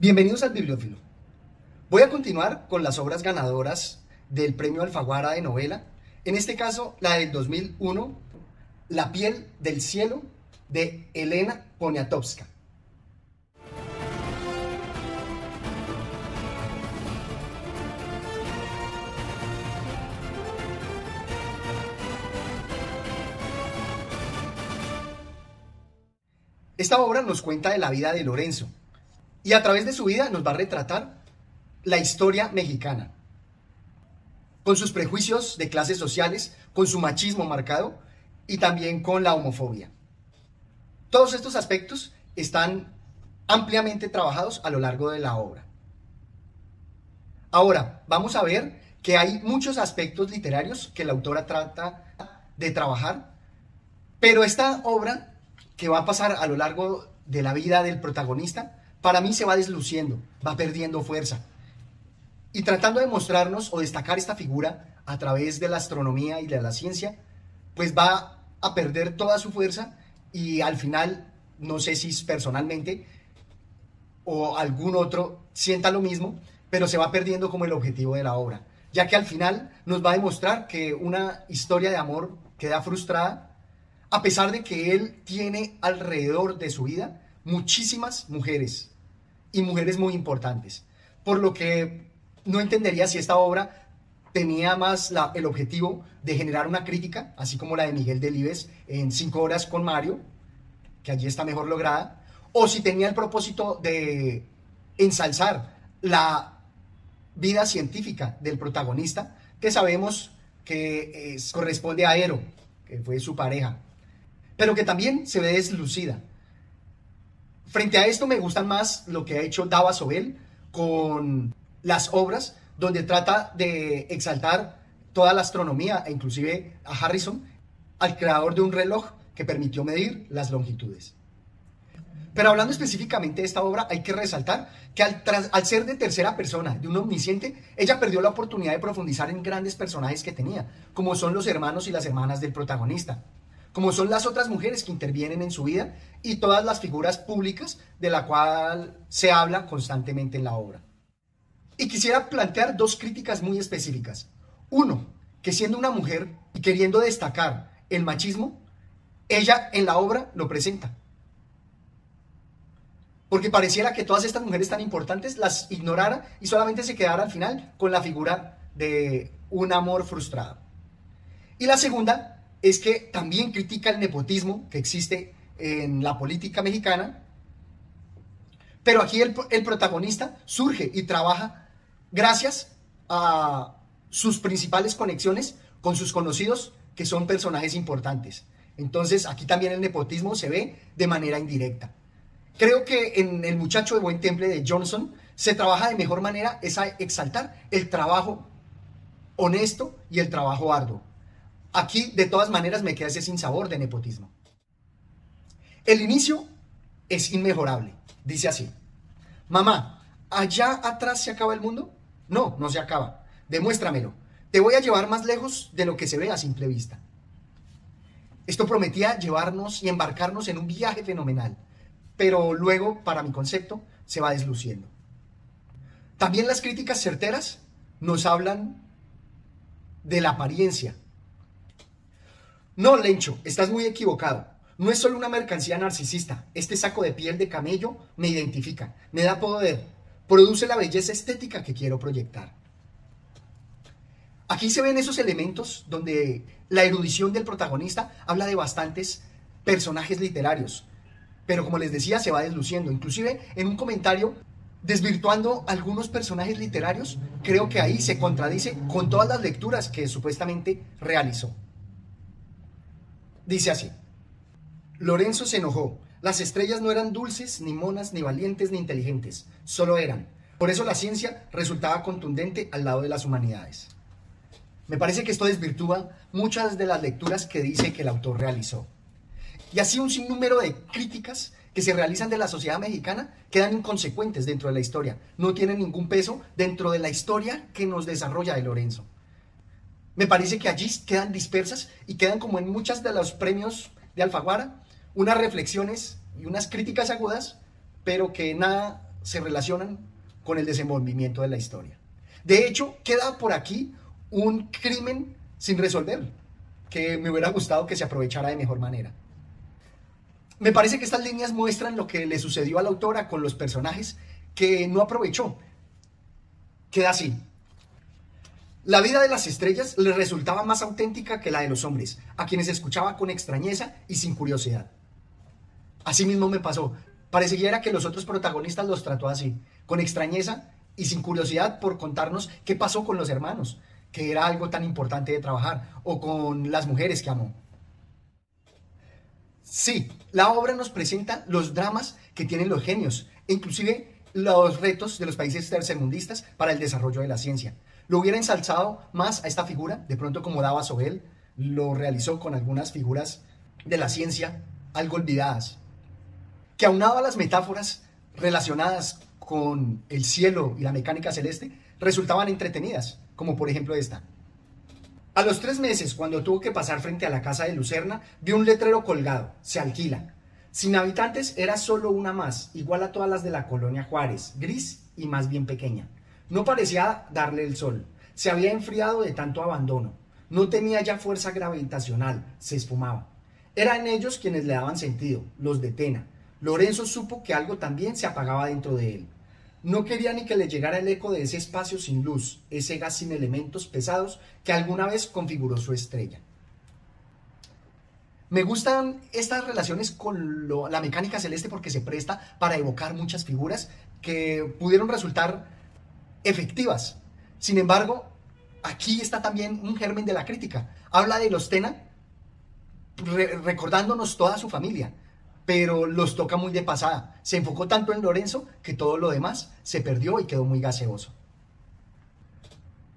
Bienvenidos al Bibliófilo. Voy a continuar con las obras ganadoras del Premio Alfaguara de novela, en este caso la del 2001, La piel del cielo, de Elena Poniatowska. Esta obra nos cuenta de la vida de Lorenzo y a través de su vida nos va a retratar la historia mexicana, con sus prejuicios de clases sociales, con su machismo marcado y también con la homofobia. Todos estos aspectos están ampliamente trabajados a lo largo de la obra. Ahora, vamos a ver que hay muchos aspectos literarios que la autora trata de trabajar, pero esta obra que va a pasar a lo largo de la vida del protagonista, para mí se va desluciendo, va perdiendo fuerza. Y tratando de mostrarnos o destacar esta figura a través de la astronomía y de la ciencia, pues va a perder toda su fuerza y al final, no sé si personalmente o algún otro sienta lo mismo, pero se va perdiendo como el objetivo de la obra, ya que al final nos va a demostrar que una historia de amor queda frustrada a pesar de que él tiene alrededor de su vida muchísimas mujeres y mujeres muy importantes. Por lo que no entendería si esta obra tenía más el objetivo de generar una crítica, así como la de Miguel Delibes en Cinco horas con Mario, que allí está mejor lograda, o si tenía el propósito de ensalzar la vida científica del protagonista, que sabemos que corresponde a Ero, que fue su pareja pero que también se ve deslucida. Frente a esto me gustan más lo que ha hecho Dava Sobel con las obras donde trata de exaltar toda la astronomía e inclusive a Harrison, al creador de un reloj que permitió medir las longitudes. Pero hablando específicamente de esta obra, hay que resaltar que al, al, ser de tercera persona, de un omnisciente, ella perdió la oportunidad de profundizar en grandes personajes que tenía, como son los hermanos y las hermanas del protagonista como son las otras mujeres que intervienen en su vida y todas las figuras públicas de la cual se habla constantemente en la obra. Y quisiera plantear dos críticas muy específicas. Uno, que siendo una mujer y queriendo destacar el machismo, ella en la obra lo presenta. Porque pareciera que todas estas mujeres tan importantes las ignorara y solamente se quedara al final con la figura de un amor frustrado. Y la segunda, es que también critica el nepotismo que existe en la política mexicana, pero aquí el, protagonista surge y trabaja gracias a sus principales conexiones con sus conocidos que son personajes importantes. Entonces aquí también el nepotismo se ve de manera indirecta. Creo que en El muchacho de buen temple de Johnson se trabaja de mejor manera es exaltar el trabajo honesto y el trabajo arduo. Aquí, de todas maneras, me queda ese sin sabor de nepotismo. El inicio es inmejorable. Dice así, mamá, ¿allá atrás se acaba el mundo? No, no se acaba. Demuéstramelo. Te voy a llevar más lejos de lo que se ve a simple vista. Esto prometía llevarnos y embarcarnos en un viaje fenomenal, pero luego, para mi concepto, se va desluciendo. También las críticas certeras nos hablan de la apariencia, no, Lencho, estás muy equivocado. No es solo una mercancía narcisista. Este saco de piel de camello me identifica, me da poder, produce la belleza estética que quiero proyectar. Aquí se ven esos elementos donde la erudición del protagonista habla de bastantes personajes literarios, pero como les decía, se va desluciendo. Inclusive en un comentario desvirtuando algunos personajes literarios, creo que ahí se contradice con todas las lecturas que supuestamente realizó. Dice así, Lorenzo se enojó. Las estrellas no eran dulces, ni monas, ni valientes, ni inteligentes, solo eran. Por eso la ciencia resultaba contundente al lado de las humanidades. Me parece que esto desvirtúa muchas de las lecturas que dice que el autor realizó. Y así un sinnúmero de críticas que se realizan de la sociedad mexicana quedan inconsecuentes dentro de la historia, no tienen ningún peso dentro de la historia que nos desarrolla de Lorenzo. Me parece que allí quedan dispersas y quedan como en muchas de los premios de Alfaguara, unas reflexiones y unas críticas agudas, pero que nada se relacionan con el desenvolvimiento de la historia. De hecho, queda por aquí un crimen sin resolver, que me hubiera gustado que se aprovechara de mejor manera. Me parece que estas líneas muestran lo que le sucedió a la autora con los personajes que no aprovechó. Queda así. La vida de las estrellas le resultaba más auténtica que la de los hombres, a quienes escuchaba con extrañeza y sin curiosidad. Así mismo me pasó. Pareciera que los otros protagonistas los trató así, con extrañeza y sin curiosidad por contarnos qué pasó con los hermanos, que era algo tan importante de trabajar, o con las mujeres que amó. Sí, la obra nos presenta los dramas que tienen los genios, inclusive los retos de los países tercermundistas para el desarrollo de la ciencia. Lo hubiera ensalzado más a esta figura, de pronto como daba Sobel, lo realizó con algunas figuras de la ciencia algo olvidadas, que aunado a las metáforas relacionadas con el cielo y la mecánica celeste, resultaban entretenidas, como por ejemplo esta. A los tres meses, cuando tuvo que pasar frente a la casa de Lucerna, vio un letrero colgado, se alquila. Sin habitantes era solo una más, igual a todas las de la colonia Juárez, gris y más bien pequeña. No parecía darle el sol, se había enfriado de tanto abandono, no tenía ya fuerza gravitacional, se esfumaba. Eran ellos quienes le daban sentido, los de Tena. Lorenzo supo que algo también se apagaba dentro de él. No quería ni que le llegara el eco de ese espacio sin luz, ese gas sin elementos pesados que alguna vez configuró su estrella. Me gustan estas relaciones con la mecánica celeste porque se presta para evocar muchas figuras que pudieron resultar efectivas. Sin embargo, aquí está también un germen de la crítica. Habla de los Tena recordándonos toda su familia, pero los toca muy de pasada. Se enfocó tanto en Lorenzo que todo lo demás se perdió y quedó muy gaseoso.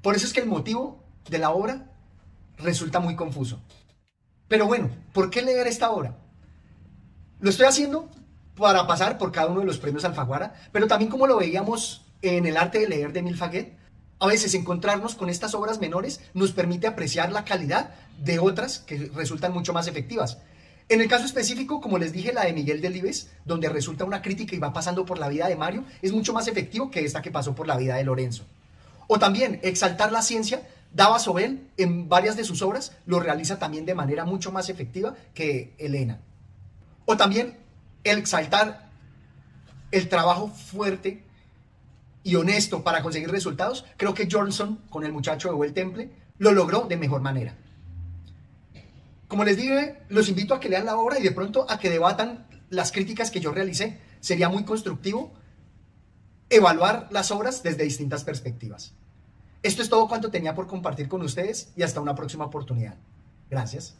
Por eso es que el motivo de la obra resulta muy confuso. Pero bueno, ¿por qué leer esta obra? Lo estoy haciendo para pasar por cada uno de los premios Alfaguara, pero también como lo veíamos en el arte de leer de Milfaguet, a veces encontrarnos con estas obras menores nos permite apreciar la calidad de otras que resultan mucho más efectivas. En el caso específico, como les dije, la de Miguel Delibes, donde resulta una crítica y va pasando por la vida de Mario, es mucho más efectivo que esta que pasó por la vida de Lorenzo. O también, exaltar la ciencia, Dava Sobel, en varias de sus obras, lo realiza también de manera mucho más efectiva que Elena. O también, exaltar el trabajo fuerte y honesto para conseguir resultados, creo que Johnson, con el muchacho de Well Temple, lo logró de mejor manera. Como les dije, los invito a que lean la obra y de pronto a que debatan las críticas que yo realicé. Sería muy constructivo evaluar las obras desde distintas perspectivas. Esto es todo cuanto tenía por compartir con ustedes y hasta una próxima oportunidad. Gracias.